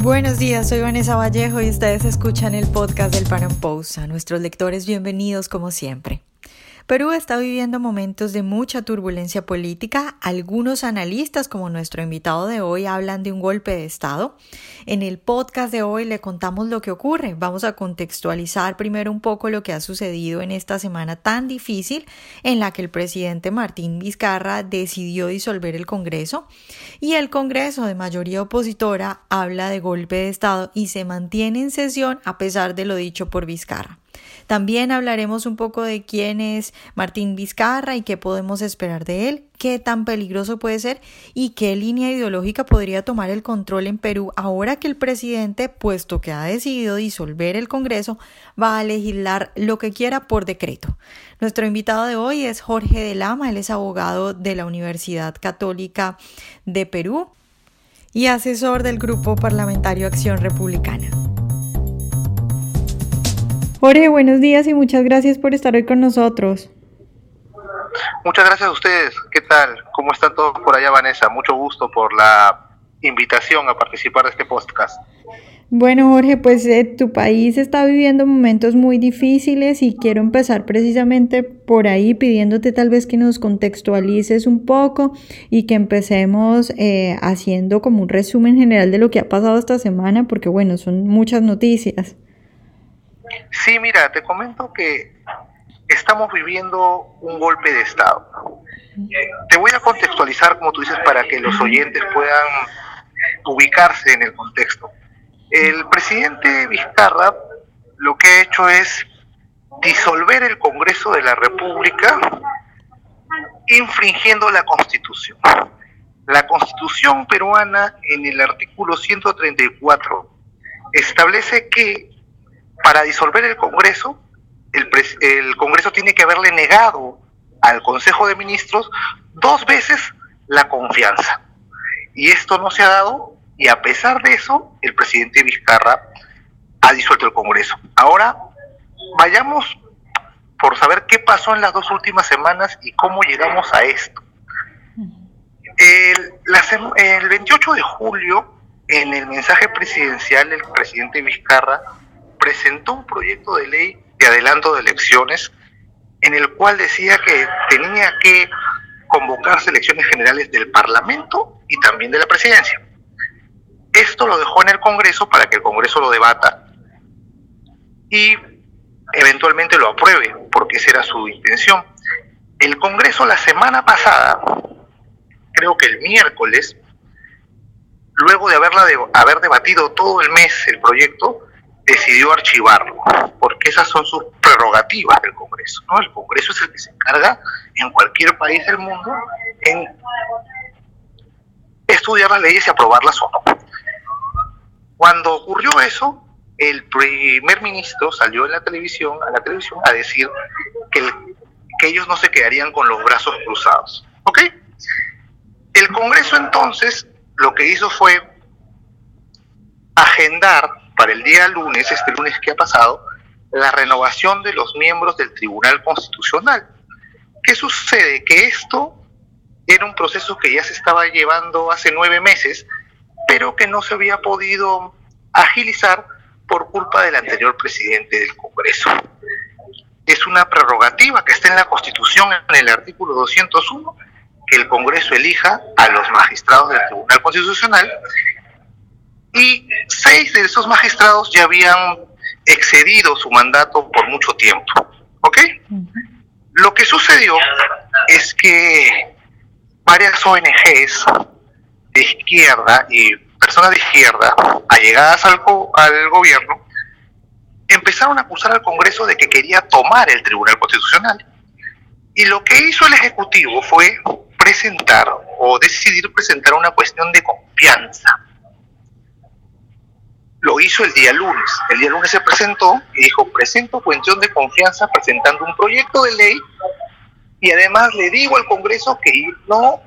Buenos días, soy Vanessa Vallejo y ustedes escuchan el podcast del Pan. A nuestros lectores, bienvenidos como siempre. Perú está viviendo momentos de mucha turbulencia política. Algunos analistas, como nuestro invitado de hoy, hablan de un golpe de Estado. En el podcast de hoy le contamos lo que ocurre. Vamos a contextualizar primero un poco lo que ha sucedido en esta semana tan difícil en la que el presidente Martín Vizcarra decidió disolver el Congreso y el Congreso de mayoría opositora habla de golpe de Estado y se mantiene en sesión a pesar de lo dicho por Vizcarra. También hablaremos un poco de quién es Martín Vizcarra y qué podemos esperar de él, qué tan peligroso puede ser y qué línea ideológica podría tomar el control en Perú ahora que el presidente, puesto que ha decidido disolver el Congreso, va a legislar lo que quiera por decreto. Nuestro invitado de hoy es Jorge de Lama, él es abogado de la Universidad Católica de Perú y asesor del Grupo Parlamentario Acción Republicana. Jorge, buenos días y muchas gracias por estar hoy con nosotros. Muchas gracias a ustedes. ¿Qué tal? ¿Cómo están todos por allá, Vanessa? Mucho gusto por la invitación a participar de este podcast. Bueno, Jorge, pues eh, tu país está viviendo momentos muy difíciles y quiero empezar precisamente por ahí pidiéndote tal vez que nos contextualices un poco y que empecemos eh, haciendo como un resumen general de lo que ha pasado esta semana, porque bueno, son muchas noticias. Sí, mira, te comento que estamos viviendo un golpe de Estado. Te voy a contextualizar, como tú dices, para que los oyentes puedan ubicarse en el contexto. El presidente Vizcarra lo que ha hecho es disolver el Congreso de la República infringiendo la Constitución. La Constitución peruana en el artículo 134 establece que para disolver el Congreso, el, Congreso tiene que haberle negado al Consejo de Ministros dos veces la confianza. Y esto no se ha dado y a pesar de eso, el presidente Vizcarra ha disuelto el Congreso. Ahora, vayamos por saber qué pasó en las dos últimas semanas y cómo llegamos a esto. El, el 28 de julio, en el mensaje presidencial, el presidente Vizcarra presentó un proyecto de ley de adelanto de elecciones en el cual decía que tenía que convocarse elecciones generales del Parlamento y también de la presidencia. Esto lo dejó en el Congreso para que el Congreso lo debata y eventualmente lo apruebe, porque esa era su intención. El Congreso la semana pasada, creo que el miércoles, luego de haberla de, haber debatido todo el mes el proyecto, decidió archivarlo, porque esas son sus prerrogativas del Congreso. ¿no? El Congreso es el que se encarga en cualquier país del mundo en estudiar las leyes y aprobarlas o no. Cuando ocurrió eso, el primer ministro salió en la televisión, a la televisión a decir que, que ellos no se quedarían con los brazos cruzados. ¿Ok? El Congreso entonces lo que hizo fue agendar para el día lunes, este lunes que ha pasado, la renovación de los miembros del Tribunal Constitucional. ¿Qué sucede? Que esto era un proceso que ya se estaba llevando hace nueve meses, pero que no se había podido agilizar por culpa del anterior presidente del Congreso. Es una prerrogativa que está en la Constitución, en el artículo 201, que el Congreso elija a los magistrados del Tribunal Constitucional y seis de esos magistrados ya habían excedido su mandato por mucho tiempo. ¿Ok? Lo que sucedió es que varias ONGs de izquierda y personas de izquierda allegadas al, al gobierno empezaron a acusar al Congreso de que quería tomar el Tribunal Constitucional. Y lo que hizo el Ejecutivo fue presentar o decidir presentar una cuestión de confianza lo hizo el día lunes. El día lunes se presentó y dijo, presento cuestión de confianza presentando un proyecto de ley y además le digo al Congreso que no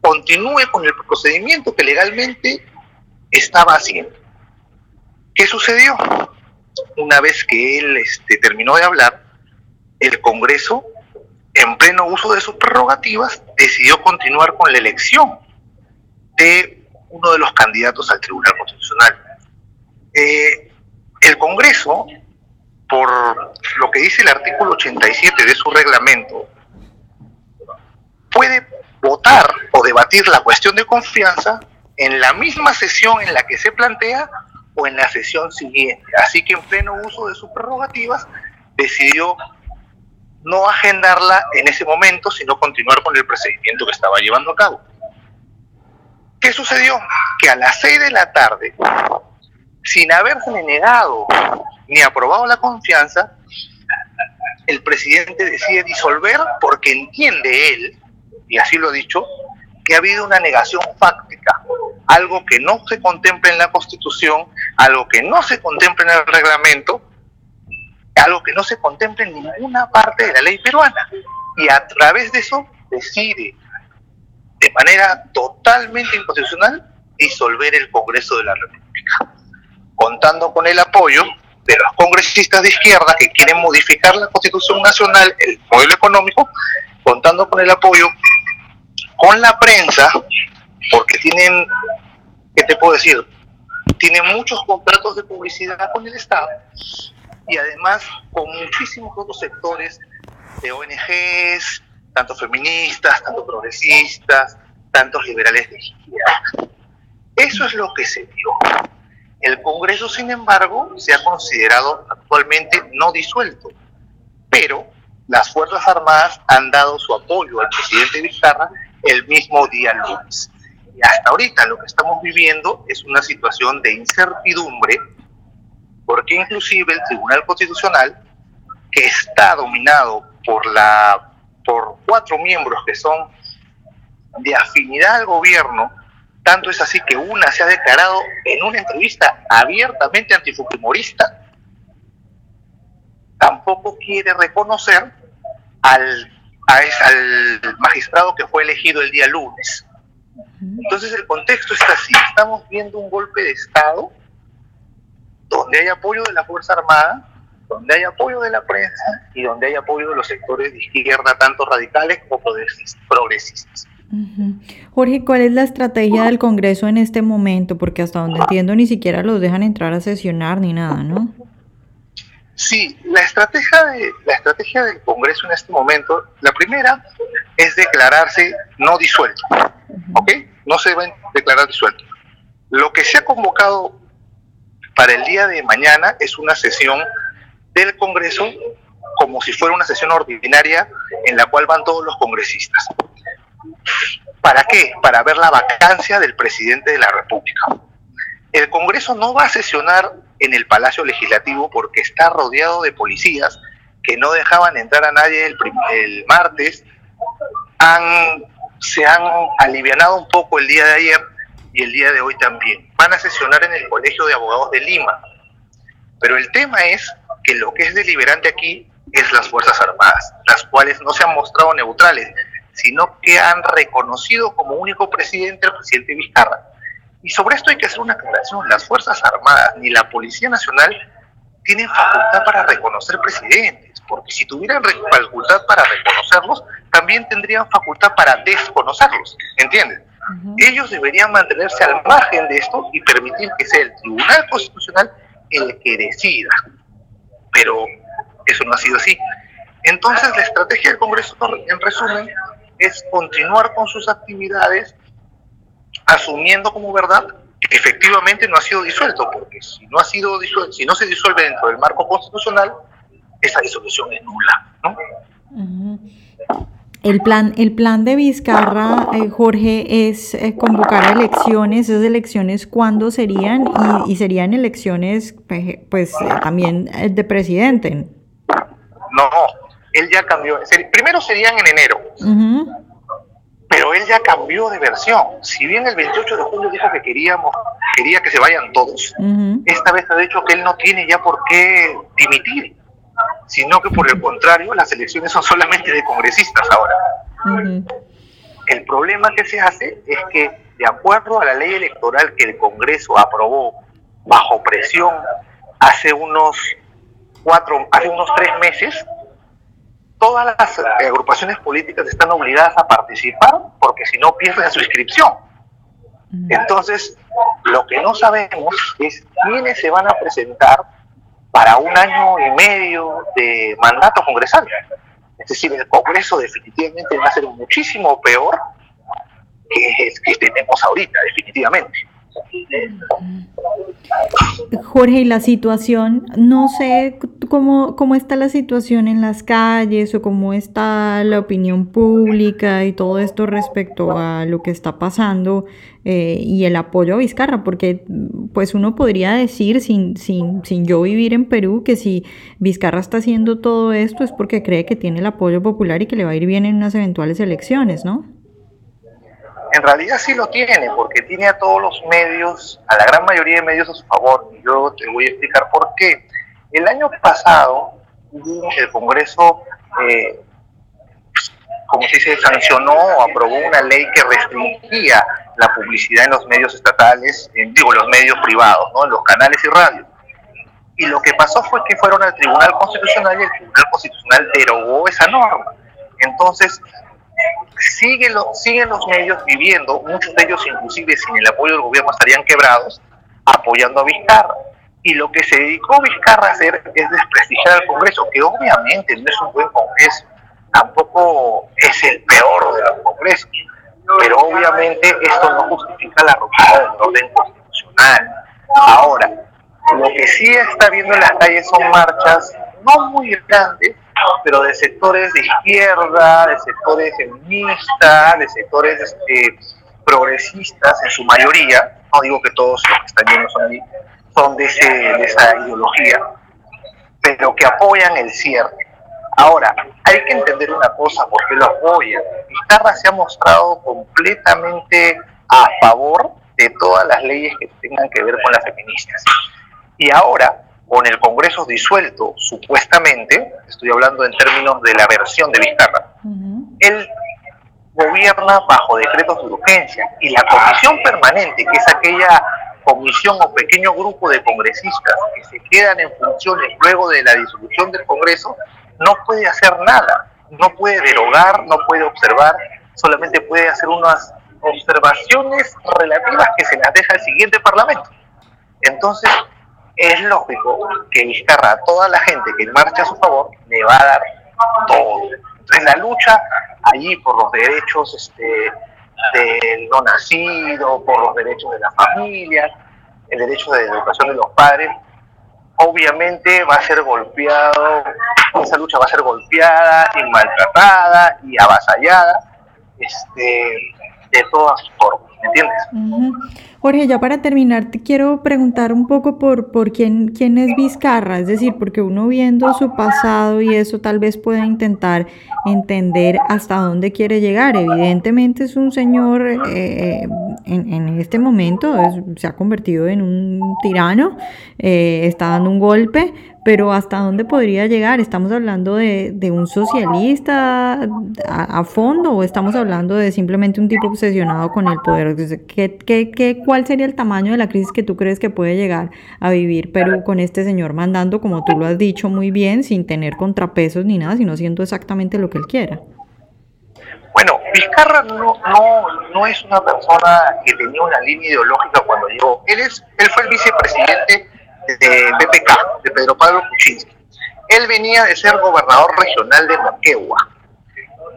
continúe con el procedimiento que legalmente estaba haciendo. ¿Qué sucedió? Una vez que él este, terminó de hablar, el Congreso, en pleno uso de sus prerrogativas, decidió continuar con la elección de uno de los candidatos al Tribunal Constitucional Eh, el Congreso, por lo que dice el artículo 87 de su reglamento, puede votar o debatir la cuestión de confianza en la misma sesión en la que se plantea o en la sesión siguiente. Así que en pleno uso de sus prerrogativas decidió no agendarla en ese momento, sino continuar con el procedimiento que estaba llevando a cabo. ¿Qué sucedió? Que a las 6 de la tarde, sin haberse negado ni aprobado la confianza, el presidente decide disolver porque entiende él, y así lo ha dicho, que ha habido una negación fáctica, algo que no se contempla en la Constitución, algo que no se contempla en el reglamento, algo que no se contempla en ninguna parte de la ley peruana. Y a través de eso decide, de manera totalmente inconstitucional, disolver el Congreso de la República, contando con el apoyo de los congresistas de izquierda que quieren modificar la Constitución Nacional, el modelo económico, contando con el apoyo con la prensa, porque tienen, ¿qué te puedo decir? Tienen muchos contratos de publicidad con el Estado y además con muchísimos otros sectores de ONGs, tanto feministas, tanto progresistas, tantos liberales de izquierda. Eso es lo que se dio. El Congreso, sin embargo, se ha considerado actualmente no disuelto, pero las Fuerzas Armadas han dado su apoyo al presidente Vizcarra el mismo día lunes. Y hasta ahorita lo que estamos viviendo es una situación de incertidumbre porque inclusive el Tribunal Constitucional, que está dominado por, la, por cuatro miembros que son de afinidad al gobierno, tanto es así que una se ha declarado en una entrevista abiertamente antifujimorista, tampoco quiere reconocer al, al magistrado que fue elegido el día lunes. Entonces el contexto está así, estamos viendo un golpe de Estado donde hay apoyo de la Fuerza Armada, donde hay apoyo de la prensa y donde hay apoyo de los sectores de izquierda, tanto radicales como progresistas. Jorge, ¿cuál es la estrategia del Congreso en este momento? Porque hasta donde entiendo ni siquiera los dejan entrar a sesionar ni nada, ¿no? Sí, la estrategia, de, la estrategia del Congreso en este momento, la primera es declararse no disuelto, ¿ok? No se deben declarar disuelto. Lo que se ha convocado para el día de mañana es una sesión del Congreso como si fuera una sesión ordinaria en la cual van todos los congresistas. ¿Para qué? Para ver la vacancia del presidente de la República. El Congreso no va a sesionar en el Palacio Legislativo porque está rodeado de policías que no dejaban entrar a nadie el, martes. Se han alivianado un poco el día de ayer y el día de hoy también. Van a sesionar en el Colegio de Abogados de Lima. Pero el tema es que lo que es deliberante aquí es las Fuerzas Armadas, las cuales no se han mostrado neutrales, sino que han reconocido como único presidente al presidente Vizcarra. Y sobre esto hay que hacer una aclaración. Las Fuerzas Armadas ni la Policía Nacional tienen facultad para reconocer presidentes, porque si tuvieran facultad para reconocerlos, también tendrían facultad para desconocerlos, ¿entiendes? Ellos deberían mantenerse al margen de esto y permitir que sea el Tribunal Constitucional el que decida. Pero eso no ha sido así. Entonces la estrategia del Congreso, en resumen, es continuar con sus actividades asumiendo como verdad que efectivamente no ha sido disuelto, porque si no ha sido disuelto, si no se disuelve dentro del marco constitucional, esa disolución es nula, ¿no? El plan, el plan de Vizcarra, eh, Jorge, es eh, convocar elecciones. ¿Esas elecciones cuándo serían? Y, serían elecciones, pues, eh, también de presidente. No, él ya cambió. Primero serían en enero. Pero él ya cambió de versión. Si bien el 28 de julio dijo que queríamos, quería que se vayan todos, esta vez ha dicho que él no tiene ya por qué dimitir sino que por el contrario, las elecciones son solamente de congresistas ahora. El problema que se hace es que, de acuerdo a la ley electoral que el Congreso aprobó bajo presión hace unos cuatro, hace unos tres meses, todas las agrupaciones políticas están obligadas a participar porque si no pierden su inscripción. Entonces, lo que no sabemos es quiénes se van a presentar para un año y medio de mandato congresal. Es decir, el Congreso definitivamente va a ser muchísimo peor que el que tenemos ahorita, definitivamente. Jorge, y la situación, no sé cómo, cómo está la situación en las calles o cómo está la opinión pública y todo esto respecto a lo que está pasando eh, y el apoyo a Vizcarra, porque pues uno podría decir sin, sin, sin yo vivir en Perú que si Vizcarra está haciendo todo esto es porque cree que tiene el apoyo popular y que le va a ir bien en unas eventuales elecciones, ¿no? En realidad sí lo tiene, porque tiene a todos los medios, a la gran mayoría de medios a su favor. Y yo te voy a explicar por qué. El año pasado, el Congreso, eh, como se dice, sancionó o aprobó una ley que restringía la publicidad en los medios estatales, en, digo, los medios privados, ¿no? en los canales y radios. Y lo que pasó fue que fueron al Tribunal Constitucional y el Tribunal Constitucional derogó esa norma. Entonces, siguen, siguen los medios viviendo, muchos de ellos inclusive sin el apoyo del gobierno estarían quebrados, apoyando a Vizcarra. Y lo que se dedicó Vizcarra a hacer es desprestigiar al Congreso, que obviamente no es un buen Congreso, tampoco es el peor de los Congresos, pero obviamente esto no justifica la ruptura del orden constitucional. Ahora, lo que sí está viendo en las calles son marchas no muy grandes, pero de sectores de izquierda, de sectores feministas, de sectores este, progresistas en su mayoría, no digo que todos los que están llenos son, son de, de esa ideología, pero que apoyan el cierre. Ahora, hay que entender una cosa, ¿por qué lo apoyan? Vizcarra se ha mostrado completamente a favor de todas las leyes que tengan que ver con las feministas. Y ahora, con el Congreso disuelto, supuestamente, estoy hablando en términos de la versión de Vizcarra, él gobierna bajo decretos de urgencia y la comisión permanente, que es aquella comisión o pequeño grupo de congresistas que se quedan en funciones luego de la disolución del Congreso, no puede hacer nada, no puede derogar, no puede observar, solamente puede hacer unas observaciones relativas que se las deja el siguiente Parlamento. Entonces, es lógico que Vizcarra toda la gente que marcha a su favor le va a dar todo. Entonces la lucha allí por los derechos este, del no nacido, por los derechos de la familia, el derecho de educación de los padres, obviamente va a ser golpeado, esa lucha va a ser golpeada y maltratada y avasallada este, de todas formas, ¿me entiendes? Jorge, ya para terminar, te quiero preguntar un poco por, por quién, quién es Vizcarra, es decir, porque uno viendo su pasado y eso tal vez pueda intentar entender hasta dónde quiere llegar. Evidentemente es un señor eh, en, en, este momento, se ha convertido en un tirano, eh, está dando un golpe, pero ¿hasta dónde podría llegar? ¿Estamos hablando de, un socialista a, fondo o estamos hablando de simplemente un tipo obsesionado con el poder? ¿Qué, qué, qué, ¿Cuál sería el tamaño de la crisis que tú crees que puede llegar a vivir Perú con este señor mandando, como tú lo has dicho muy bien, sin tener contrapesos ni nada, sino haciendo exactamente lo que él quiera? Bueno, Vizcarra no es una persona que tenía una línea ideológica cuando llegó. Él, es, él fue el vicepresidente de PPK, de Pedro Pablo Kuczynski. Él venía de ser gobernador regional de Moquegua.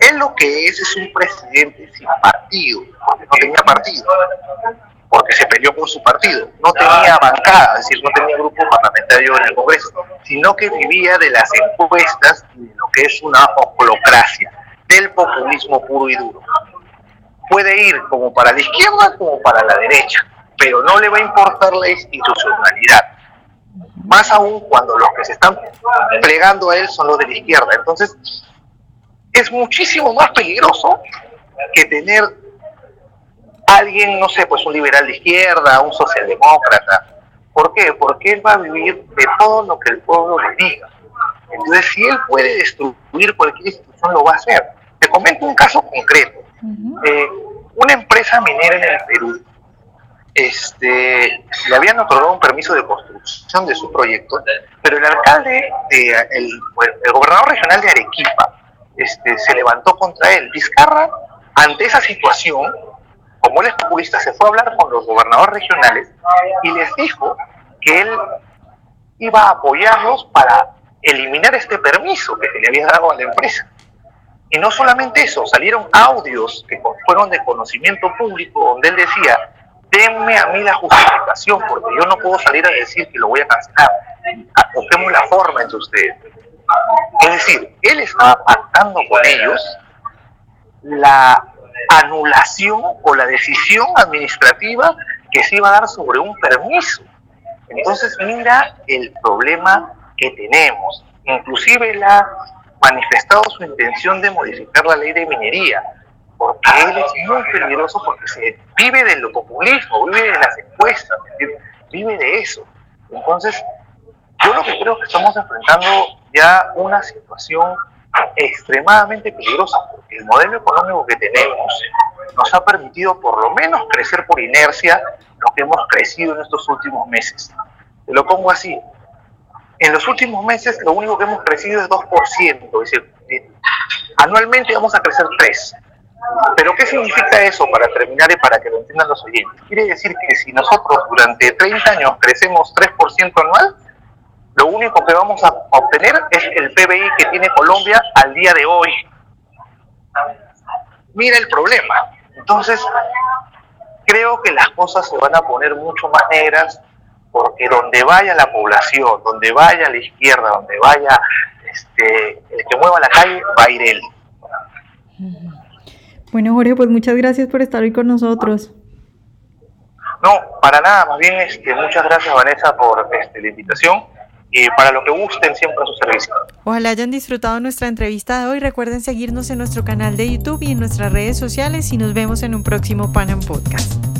Él lo que es es un presidente sin partido, porque no tenía partido, porque se peleó con su partido. No tenía bancada, es decir, no tenía grupo parlamentario en el Congreso, sino que vivía de las encuestas y de lo que es una oclocracia, del populismo puro y duro. Puede ir como para la izquierda como para la derecha, pero no le va a importar la institucionalidad más aún cuando los que se están plegando a él son los de la izquierda. Entonces, es muchísimo más peligroso que tener alguien, no sé, pues un liberal de izquierda, un socialdemócrata. ¿Por qué? Porque él va a vivir de todo lo que el pueblo le diga. Entonces, si él puede destruir cualquier institución, lo va a hacer. Te comento un caso concreto. Eh, una empresa minera en el Perú este, le habían otorgado un permiso de construcción de su proyecto, pero el alcalde, el, gobernador regional de Arequipa, este, se levantó contra él. Vizcarra, ante esa situación, como él es populista, se fue a hablar con los gobernadores regionales y les dijo que él iba a apoyarlos para eliminar este permiso que se le había dado a la empresa. Y no solamente eso, salieron audios que fueron de conocimiento público donde él decía, denme a mí la justificación porque yo no puedo salir a decir que lo voy a cancelar. Busquemos la forma entre ustedes. Es decir, él estaba pactando con ellos la anulación o la decisión administrativa que se iba a dar sobre un permiso. Entonces mira el problema que tenemos. Inclusive él ha manifestado su intención de modificar la ley de minería, porque él es muy peligroso porque se vive del populismo, vive de las encuestas, vive de eso. Entonces, yo lo que creo que estamos enfrentando ya una situación extremadamente peligrosa, porque el modelo económico que tenemos nos ha permitido por lo menos crecer por inercia lo que hemos crecido en estos últimos meses. Te lo pongo así. En los últimos meses lo único que hemos crecido es 2%, es decir, eh, anualmente vamos a crecer 3%. Pero ¿qué significa eso para terminar y para que lo entiendan los oyentes? Quiere decir que si nosotros durante 30 años crecemos 3% anual, lo único que vamos a obtener es el PBI que tiene Colombia al día de hoy. Mira el problema. Entonces, creo que las cosas se van a poner mucho más negras porque donde vaya la población, donde vaya la izquierda, donde vaya este, el que mueva la calle, va a ir él. Bueno, Jorge, pues muchas gracias por estar hoy con nosotros. No, para nada, más bien este, muchas gracias Vanessa por este, la invitación y para lo que gusten siempre a su servicio. Ojalá hayan disfrutado nuestra entrevista de hoy. Recuerden seguirnos en nuestro canal de YouTube y en nuestras redes sociales y nos vemos en un próximo Panam Podcast.